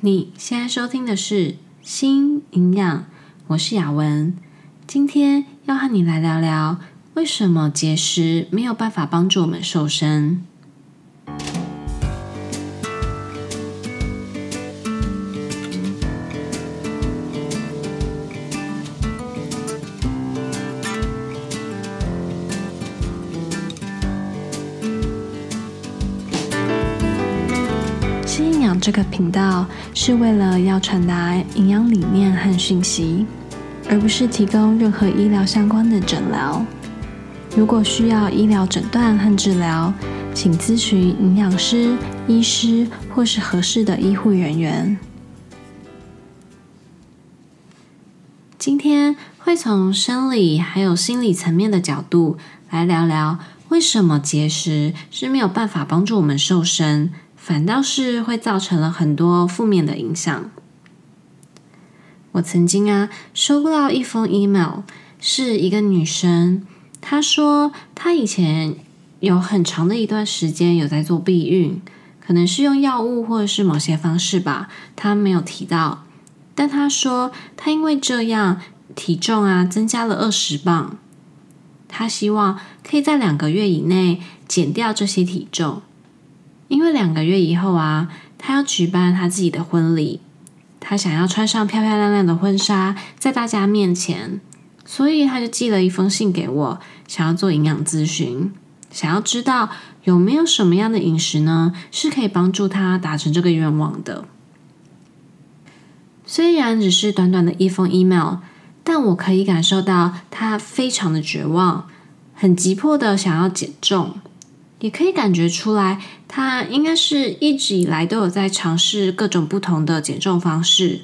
你现在收听的是《新营养》，我是雅文。今天要和你来聊聊，为什么节食没有办法帮助我们瘦身。这个频道是为了要传达营养理念和讯息，而不是提供任何医疗相关的诊疗。如果需要医疗诊断和治疗，请咨询营养师、医师或是合适的医护人员。今天会从生理还有心理层面的角度来聊聊，为什么节食是没有办法帮助我们瘦身。反倒是会造成了很多负面的影响。我曾经啊收到一封 email，是一个女生，她说她以前有很长的一段时间有在做避孕，可能是用药物或者是某些方式吧，她没有提到。但她说她因为这样体重啊增加了二十磅，她希望可以在两个月以内减掉这些体重。因为两个月以后啊，他要举办他自己的婚礼，他想要穿上漂漂亮亮的婚纱，在大家面前，所以他就寄了一封信给我，想要做营养咨询，想要知道有没有什么样的饮食呢，是可以帮助他达成这个愿望的。虽然只是短短的一封 email，但我可以感受到他非常的绝望，很急迫的想要减重。也可以感觉出来，他应该是一直以来都有在尝试各种不同的减重方式，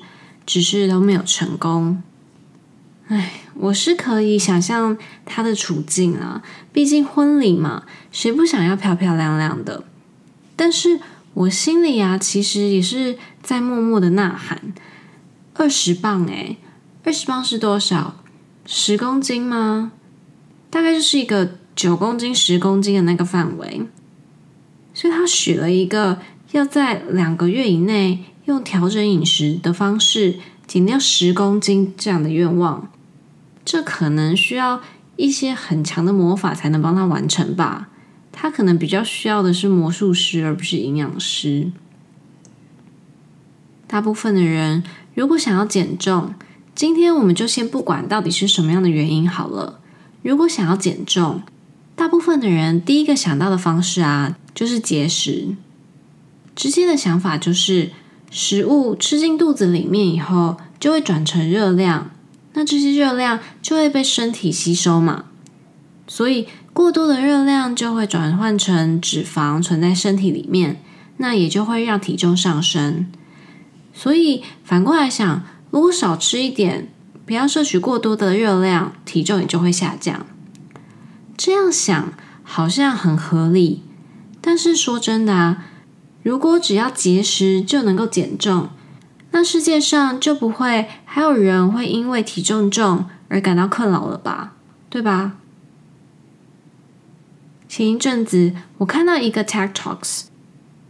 只是都没有成功。唉，我是可以想象他的处境啊，毕竟婚礼嘛，谁不想要漂漂亮亮的？但是我心里啊，其实也是在默默的呐喊：二十磅诶，二十磅是多少？十公斤吗？大概就是一个。九公斤、十公斤的那个范围，所以他许了一个要在两个月以内用调整饮食的方式减掉十公斤这样的愿望。这可能需要一些很强的魔法才能帮他完成吧？他可能比较需要的是魔术师，而不是营养师。大部分的人如果想要减重，今天我们就先不管到底是什么样的原因好了。如果想要减重，大部分的人第一个想到的方式啊，就是节食。直接的想法就是，食物吃进肚子里面以后，就会转成热量，那这些热量就会被身体吸收嘛。所以过多的热量就会转换成脂肪存在身体里面，那也就会让体重上升。所以反过来想，如果少吃一点，不要摄取过多的热量，体重也就会下降。这样想好像很合理，但是说真的啊，如果只要节食就能够减重，那世界上就不会还有人会因为体重重而感到困扰了吧？对吧？前一阵子我看到一个 TED Talks，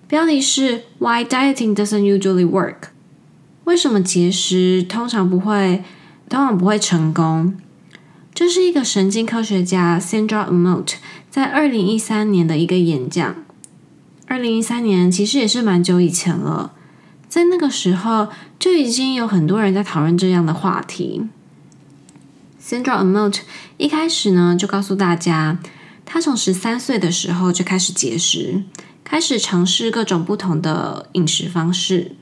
标题是 Why Dieting Doesn't Usually Work，为什么节食通常不会，通常不会成功？这是一个神经科学家 Sandra Umot 在二零一三年的一个演讲。二零一三年其实也是蛮久以前了，在那个时候就已经有很多人在讨论这样的话题。Sandra Umot 一开始呢就告诉大家，他从十三岁的时候就开始节食，开始尝试各种不同的饮食方式。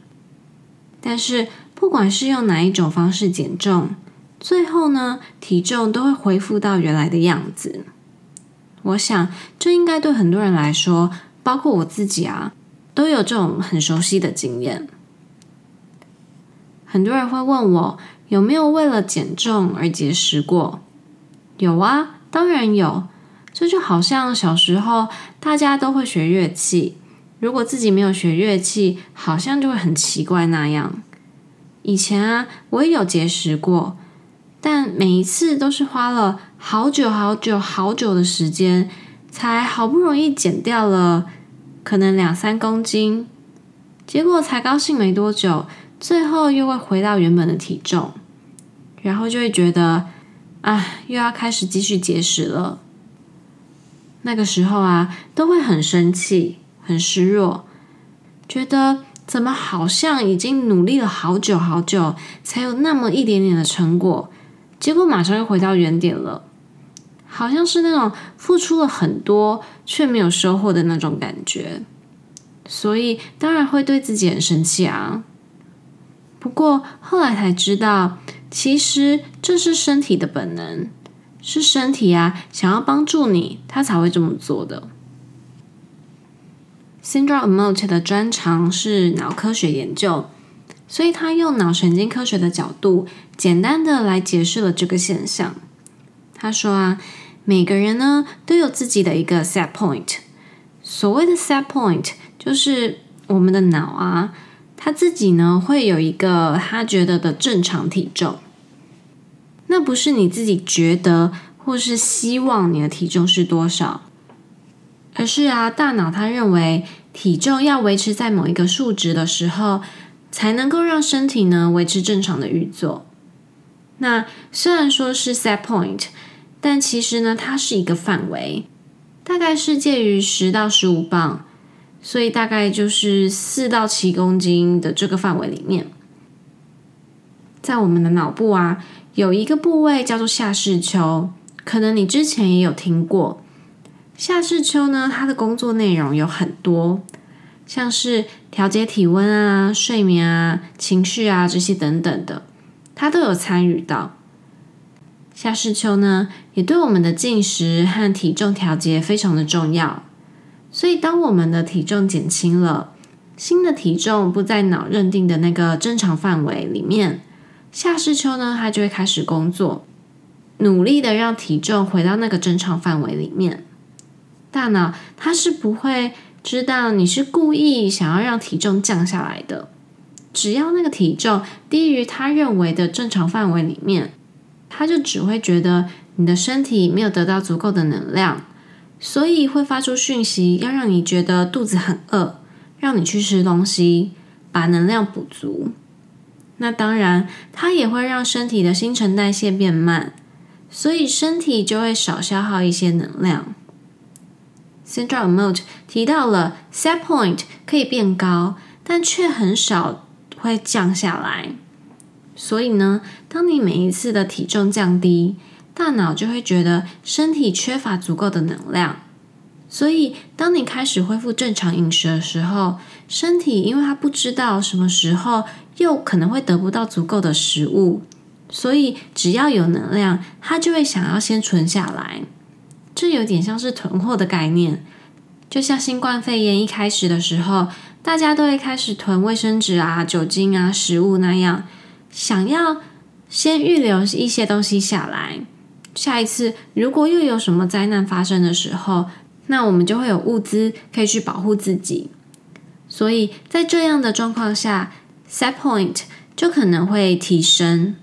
但是不管是用哪一种方式减重，最后呢，体重都会恢复到原来的样子。我想，这应该对很多人来说，包括我自己啊，都有这种很熟悉的经验。很多人会问我，有没有为了减重而节食过？有啊，当然有。这就好像小时候大家都会学乐器，如果自己没有学乐器，好像就会很奇怪那样。以前啊，我也有节食过。但每一次都是花了好久好久好久的时间，才好不容易减掉了可能两三公斤，结果才高兴没多久，最后又会回到原本的体重，然后就会觉得，啊，又要开始继续节食了。那个时候啊，都会很生气、很失落，觉得怎么好像已经努力了好久好久，才有那么一点点的成果，结果马上又回到原点了，好像是那种付出了很多却没有收获的那种感觉。所以当然会对自己很生气啊。不过后来才知道，其实这是身体的本能，是身体啊想要帮助你，他才会这么做的。Cindra Amott 的专长是脑科学研究，所以他用脑神经科学的角度，简单的来解释了这个现象。他说啊，每个人呢都有自己的一个 set point，所谓的 set point。就是我们的脑啊，他自己呢会有一个他觉得的正常体重，那不是你自己觉得或是希望你的体重是多少，而是啊，大脑他认为体重要维持在某一个数值的时候，才能够让身体呢维持正常的运作。那虽然说是 set point，但其实呢，它是一个范围，大概是介于十到十五磅。所以大概就是四到七公斤的这个范围里面，在我们的脑部啊，有一个部位叫做下视丘，可能你之前也有听过。下视丘呢，它的工作内容有很多，像是调节体温啊、睡眠啊、情绪啊这些等等的，它都有参与到。下视丘呢，也对我们的进食和体重调节非常的重要。所以，当我们的体重减轻了，新的体重不在脑认定的那个正常范围里面，下视丘呢，它就会开始工作，努力的让体重回到那个正常范围里面。大脑它是不会知道你是故意想要让体重降下来的，只要那个体重低于他认为的正常范围里面，他就只会觉得你的身体没有得到足够的能量。所以会发出讯息，要让你觉得肚子很饿，让你去吃东西，把能量补足。那当然，它也会让身体的新陈代谢变慢，所以身体就会少消耗一些能量。Cindra Amott 提到了 set point 可以变高，但却很少会降下来。所以呢，当你每一次的体重降低，大脑就会觉得身体缺乏足够的能量，所以当你开始恢复正常饮食的时候，身体因为它不知道什么时候又可能会得不到足够的食物，所以只要有能量，它就会想要先存下来。这有点像是囤货的概念，就像新冠肺炎一开始的时候，大家都会开始囤卫生纸啊、酒精啊、食物那样，想要先预留一些东西下来。下一次如果又有什么灾难发生的时候，那我们就会有物资可以去保护自己。所以在这样的状况下，set point 就可能会提升。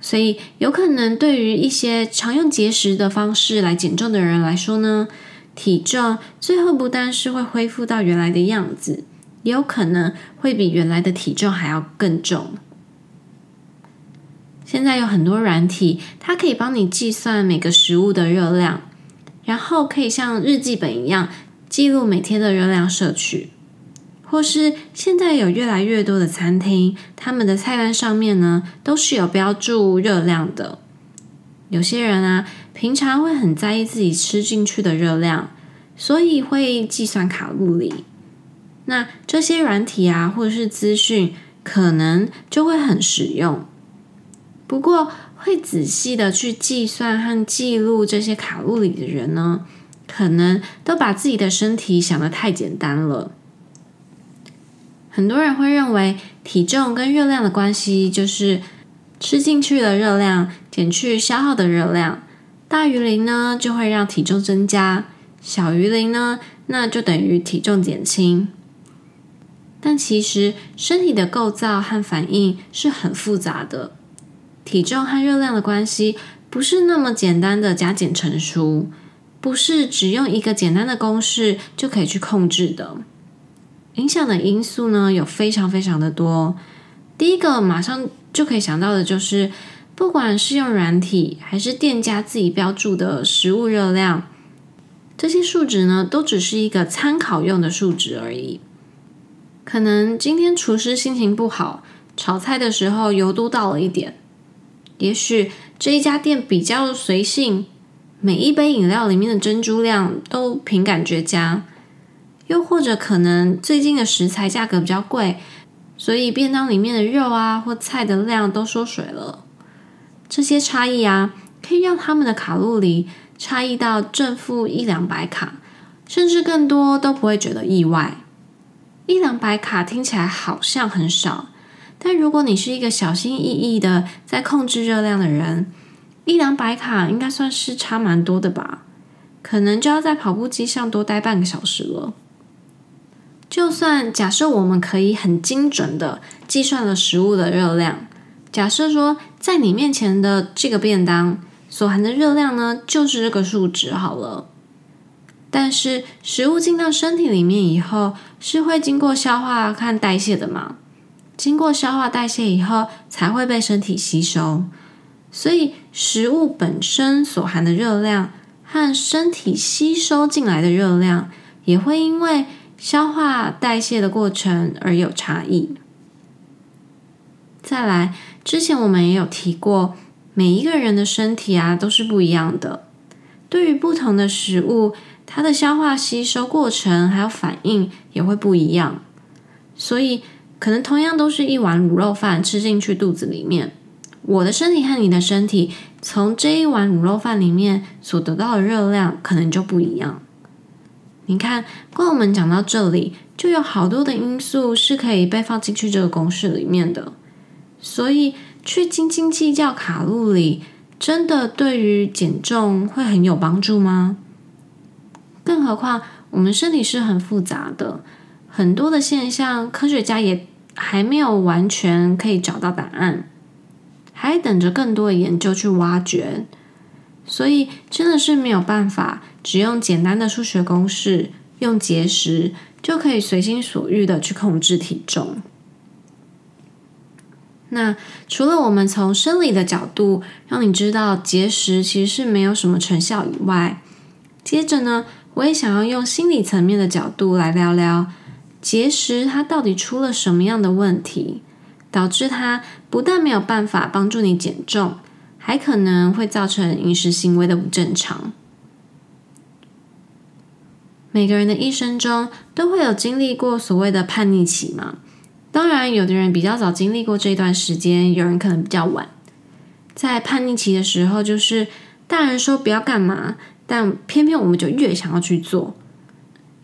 所以有可能对于一些常用节食的方式来减重的人来说呢，体重最后不但是会恢复到原来的样子，也有可能会比原来的体重还要更重。现在有很多软体，它可以帮你计算每个食物的热量，然后可以像日记本一样记录每天的热量摄取。或是现在有越来越多的餐厅，他们的菜单上面呢都是有标注热量的。有些人啊，平常会很在意自己吃进去的热量，所以会计算卡路里。那这些软体啊，或者是资讯，可能就会很实用。不过，会仔细的去计算和记录这些卡路里的人呢，可能都把自己的身体想得太简单了。很多人会认为体重跟热量的关系就是吃进去的热量减去消耗的热量，大于零呢就会让体重增加，小于零呢那就等于体重减轻。但其实身体的构造和反应是很复杂的。体重和热量的关系不是那么简单的加减乘除，不是只用一个简单的公式就可以去控制的。影响的因素呢，有非常非常的多。第一个马上就可以想到的就是，不管是用软体还是店家自己标注的食物热量，这些数值呢，都只是一个参考用的数值而已。可能今天厨师心情不好，炒菜的时候油多倒了一点。也许这一家店比较随性，每一杯饮料里面的珍珠量都凭感觉加。又或者可能最近的食材价格比较贵，所以便当里面的肉啊或菜的量都缩水了。这些差异啊，可以让他们的卡路里差异到正负一两百卡，甚至更多都不会觉得意外。一两百卡听起来好像很少，但如果你是一个小心翼翼的在控制热量的人，一两百卡应该算是差蛮多的吧？可能就要在跑步机上多待半个小时了。就算假设我们可以很精准的计算了食物的热量，假设说在你面前的这个便当所含的热量呢，就是这个数值好了。但是食物进到身体里面以后，是会经过消化和代谢的嘛？经过消化代谢以后，才会被身体吸收。所以食物本身所含的热量和身体吸收进来的热量，也会因为消化代谢的过程而有差异。再来，之前我们也有提过，每一个人的身体啊都是不一样的，对于不同的食物。它的消化吸收过程还有反应也会不一样，所以可能同样都是一碗卤肉饭吃进去肚子里面，我的身体和你的身体从这一碗卤肉饭里面所得到的热量可能就不一样。你看，光我们讲到这里，就有好多的因素是可以被放进去这个公式里面的，所以去斤斤计较卡路里，真的对于减重会很有帮助吗？更何况，我们身体是很复杂的，很多的现象，科学家也还没有完全可以找到答案，还等着更多的研究去挖掘。所以，真的是没有办法，只用简单的数学公式，用节食就可以随心所欲的去控制体重。那除了我们从生理的角度让你知道节食其实是没有什么成效以外，接着呢，我也想要用心理层面的角度来聊聊节食，它到底出了什么样的问题，导致它不但没有办法帮助你减重，还可能会造成饮食行为的不正常。每个人的一生中都会有经历过所谓的叛逆期嘛，当然，有的人比较早经历过这段时间，有人可能比较晚。在叛逆期的时候，就是大人说不要干嘛。但偏偏我们就越想要去做，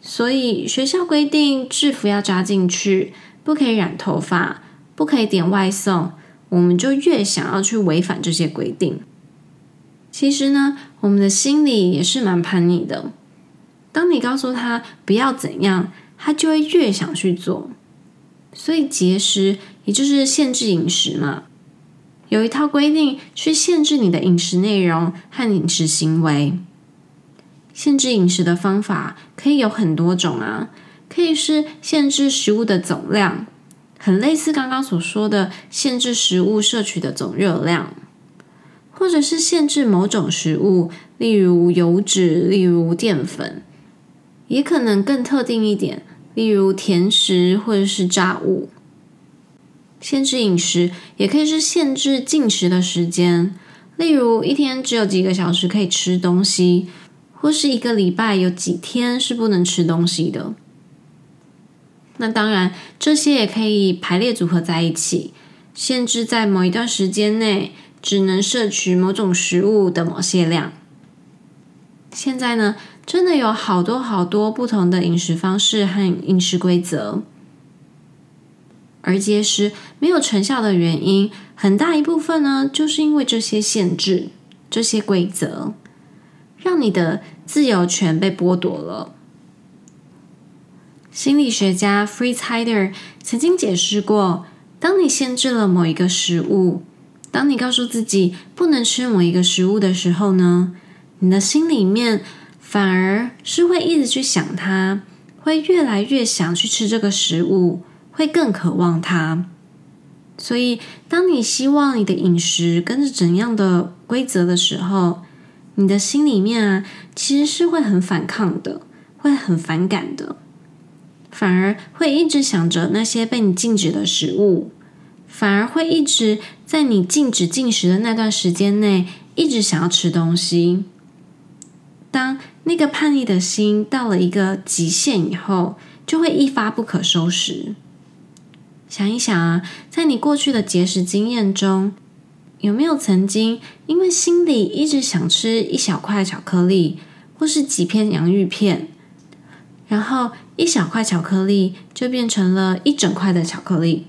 所以学校规定制服要扎进去，不可以染头发，不可以点外送，我们就越想要去违反这些规定。其实呢，我们的心里也是蛮叛逆的。当你告诉他不要怎样，他就会越想去做。所以节食也就是限制饮食嘛，有一套规定去限制你的饮食内容和饮食行为。限制饮食的方法可以有很多种啊，可以是限制食物的总量，很类似刚刚所说的限制食物摄取的总热量，或者是限制某种食物，例如油脂，例如淀粉，也可能更特定一点，例如甜食或者是炸物。限制饮食也可以是限制进食的时间，例如一天只有几个小时可以吃东西。或是一个礼拜有几天是不能吃东西的，那当然这些也可以排列组合在一起，限制在某一段时间内只能摄取某种食物的某些量。现在呢，真的有好多好多不同的饮食方式和饮食规则，而节食没有成效的原因，很大一部分呢，就是因为这些限制、这些规则。让你的自由权被剥夺了。心理学家 Fritz Heider 曾经解释过：当你限制了某一个食物，当你告诉自己不能吃某一个食物的时候呢，你的心里面反而是会一直去想它，会越来越想去吃这个食物，会更渴望它。所以，当你希望你的饮食跟着怎样的规则的时候，你的心里面啊，其实是会很反抗的，会很反感的，反而会一直想着那些被你禁止的食物，反而会一直在你禁止进食的那段时间内，一直想要吃东西。当那个叛逆的心到了一个极限以后，就会一发不可收拾。想一想啊，在你过去的节食经验中，有没有曾经因为心里一直想吃一小块巧克力，或是几片洋芋片，然后一小块巧克力就变成了一整块的巧克力？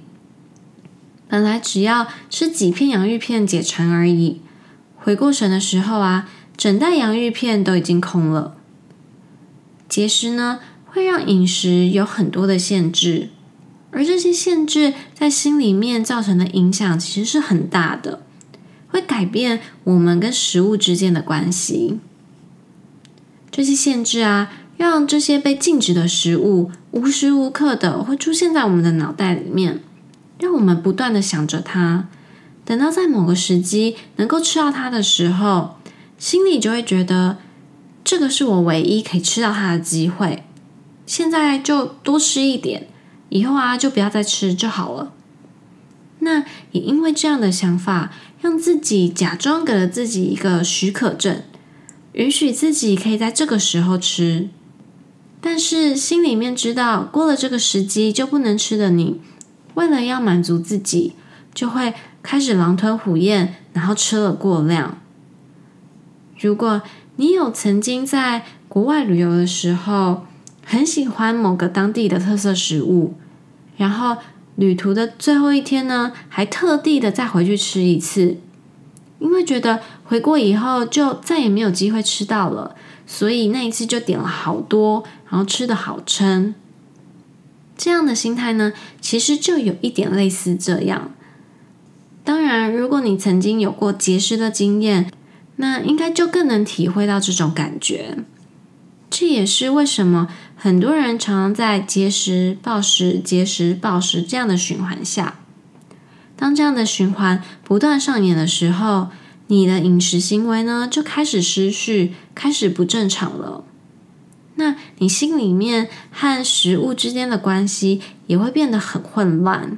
本来只要吃几片洋芋片解馋而已，回过神的时候啊，整袋洋芋片都已经空了。节食呢，会让饮食有很多的限制。而这些限制在心里面造成的影响其实是很大的，会改变我们跟食物之间的关系。这些限制啊，让这些被禁止的食物无时无刻的会出现在我们的脑袋里面，让我们不断的想着它。等到在某个时机能够吃到它的时候，心里就会觉得这个是我唯一可以吃到它的机会。现在就多吃一点。以后啊，就不要再吃就好了。那也因为这样的想法，让自己假装给了自己一个许可证，允许自己可以在这个时候吃。但是心里面知道，过了这个时机就不能吃的你，为了要满足自己，就会开始狼吞虎咽，然后吃了过量。如果你有曾经在国外旅游的时候，很喜欢某个当地的特色食物。然后旅途的最后一天呢，还特地的再回去吃一次，因为觉得回国以后就再也没有机会吃到了，所以那一次就点了好多，然后吃的好撑。这样的心态呢，其实就有一点类似这样。当然，如果你曾经有过节食的经验，那应该就更能体会到这种感觉。这也是为什么很多人常常在节食、暴食、节食、暴食这样的循环下，当这样的循环不断上演的时候，你的饮食行为呢就开始失序，开始不正常了。那你心里面和食物之间的关系也会变得很混乱。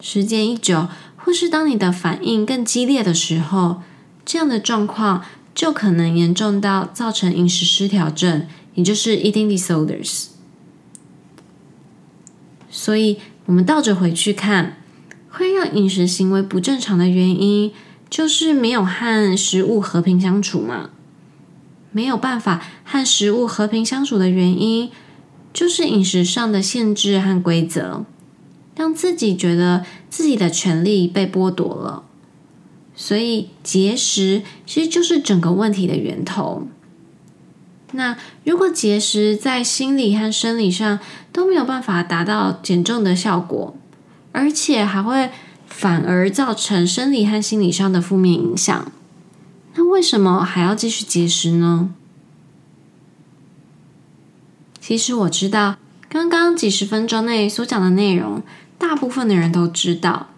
时间一久，或是当你的反应更激烈的时候，这样的状况。就可能严重到造成饮食失调症，也就是 eating disorders。所以，我们倒着回去看，会让饮食行为不正常的原因，就是没有和食物和平相处嘛。没有办法和食物和平相处的原因，就是饮食上的限制和规则，让自己觉得自己的权利被剥夺了。所以节食其实就是整个问题的源头。那如果节食在心理和生理上都没有办法达到减重的效果，而且还会反而造成生理和心理上的负面影响，那为什么还要继续节食呢？其实我知道，刚刚几十分钟内所讲的内容，大部分的人都知道，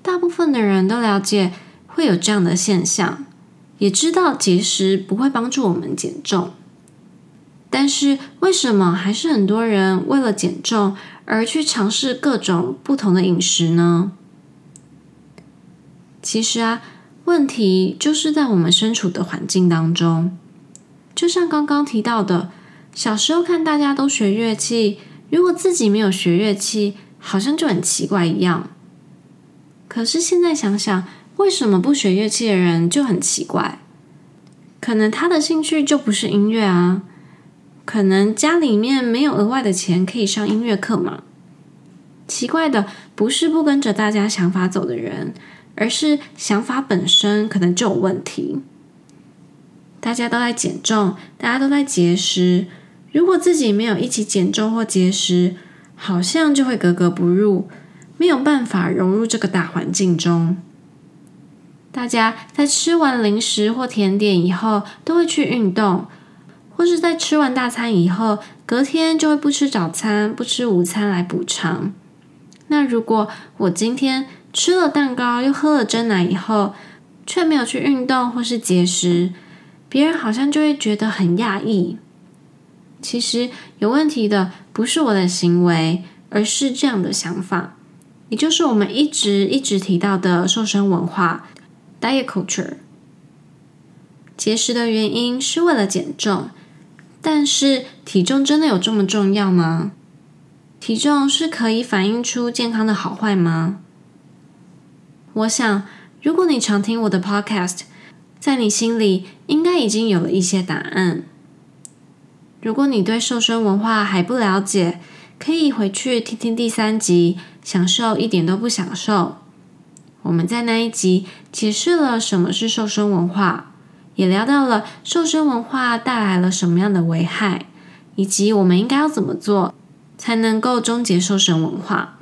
大部分的人都了解。会有这样的现象，也知道节食不会帮助我们减重，但是为什么还是很多人为了减重而去尝试各种不同的饮食呢？其实啊，问题就是在我们身处的环境当中。就像刚刚提到的，小时候看大家都学乐器，如果自己没有学乐器，好像就很奇怪一样。可是现在想想，为什么不学乐器的人就很奇怪？可能他的兴趣就不是音乐啊，可能家里面没有额外的钱可以上音乐课嘛。奇怪的不是不跟着大家想法走的人，而是想法本身可能就有问题。大家都在减重，大家都在节食，如果自己没有一起减重或节食，好像就会格格不入，没有办法融入这个大环境中。大家在吃完零食或甜点以后，都会去运动，或是在吃完大餐以后，隔天就会不吃早餐、不吃午餐来补偿。那如果我今天吃了蛋糕又喝了珍奶以后，却没有去运动或是节食，别人好像就会觉得很讶异。其实有问题的不是我的行为，而是这样的想法，也就是我们一直一直提到的瘦身文化 （diet culture）。节食的原因是为了减重。但是体重真的有这么重要吗？体重是可以反映出健康的好坏吗？我想，如果你常听我的 podcast，在你心里应该已经有了一些答案。如果你对瘦身文化还不了解，可以回去听听第三集，享受一点都不享受。我们在那一集解释了什么是瘦身文化。也聊到了瘦身文化带来了什么样的危害，以及我们应该要怎么做才能够终结瘦身文化。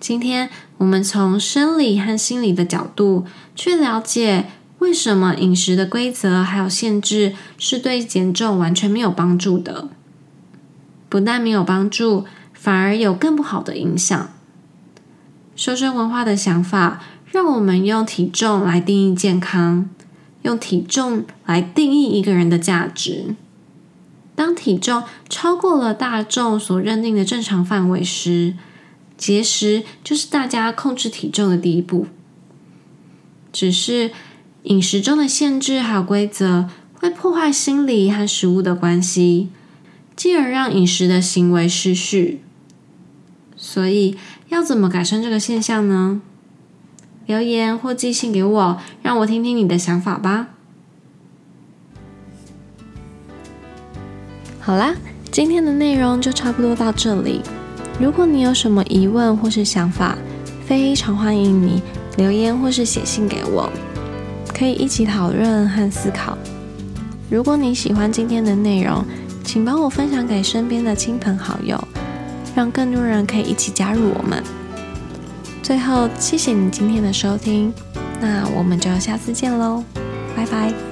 今天我们从生理和心理的角度去了解，为什么饮食的规则还有限制是对减重完全没有帮助的，不但没有帮助，反而有更不好的影响。瘦身文化的想法。让我们用体重来定义健康，用体重来定义一个人的价值。当体重超过了大众所认定的正常范围时，节食就是大家控制体重的第一步。只是饮食中的限制还有规则会破坏心理和食物的关系，进而让饮食的行为失序。所以，要怎么改善这个现象呢？留言或寄信给我，让我听听你的想法吧。好啦，今天的内容就差不多到这里。如果你有什么疑问或是想法，非常欢迎你留言或是写信给我，可以一起讨论和思考。如果你喜欢今天的内容，请帮我分享给身边的亲朋好友，让更多人可以一起加入我们。最后，谢谢你今天的收听，那我们就下次见喽，拜拜。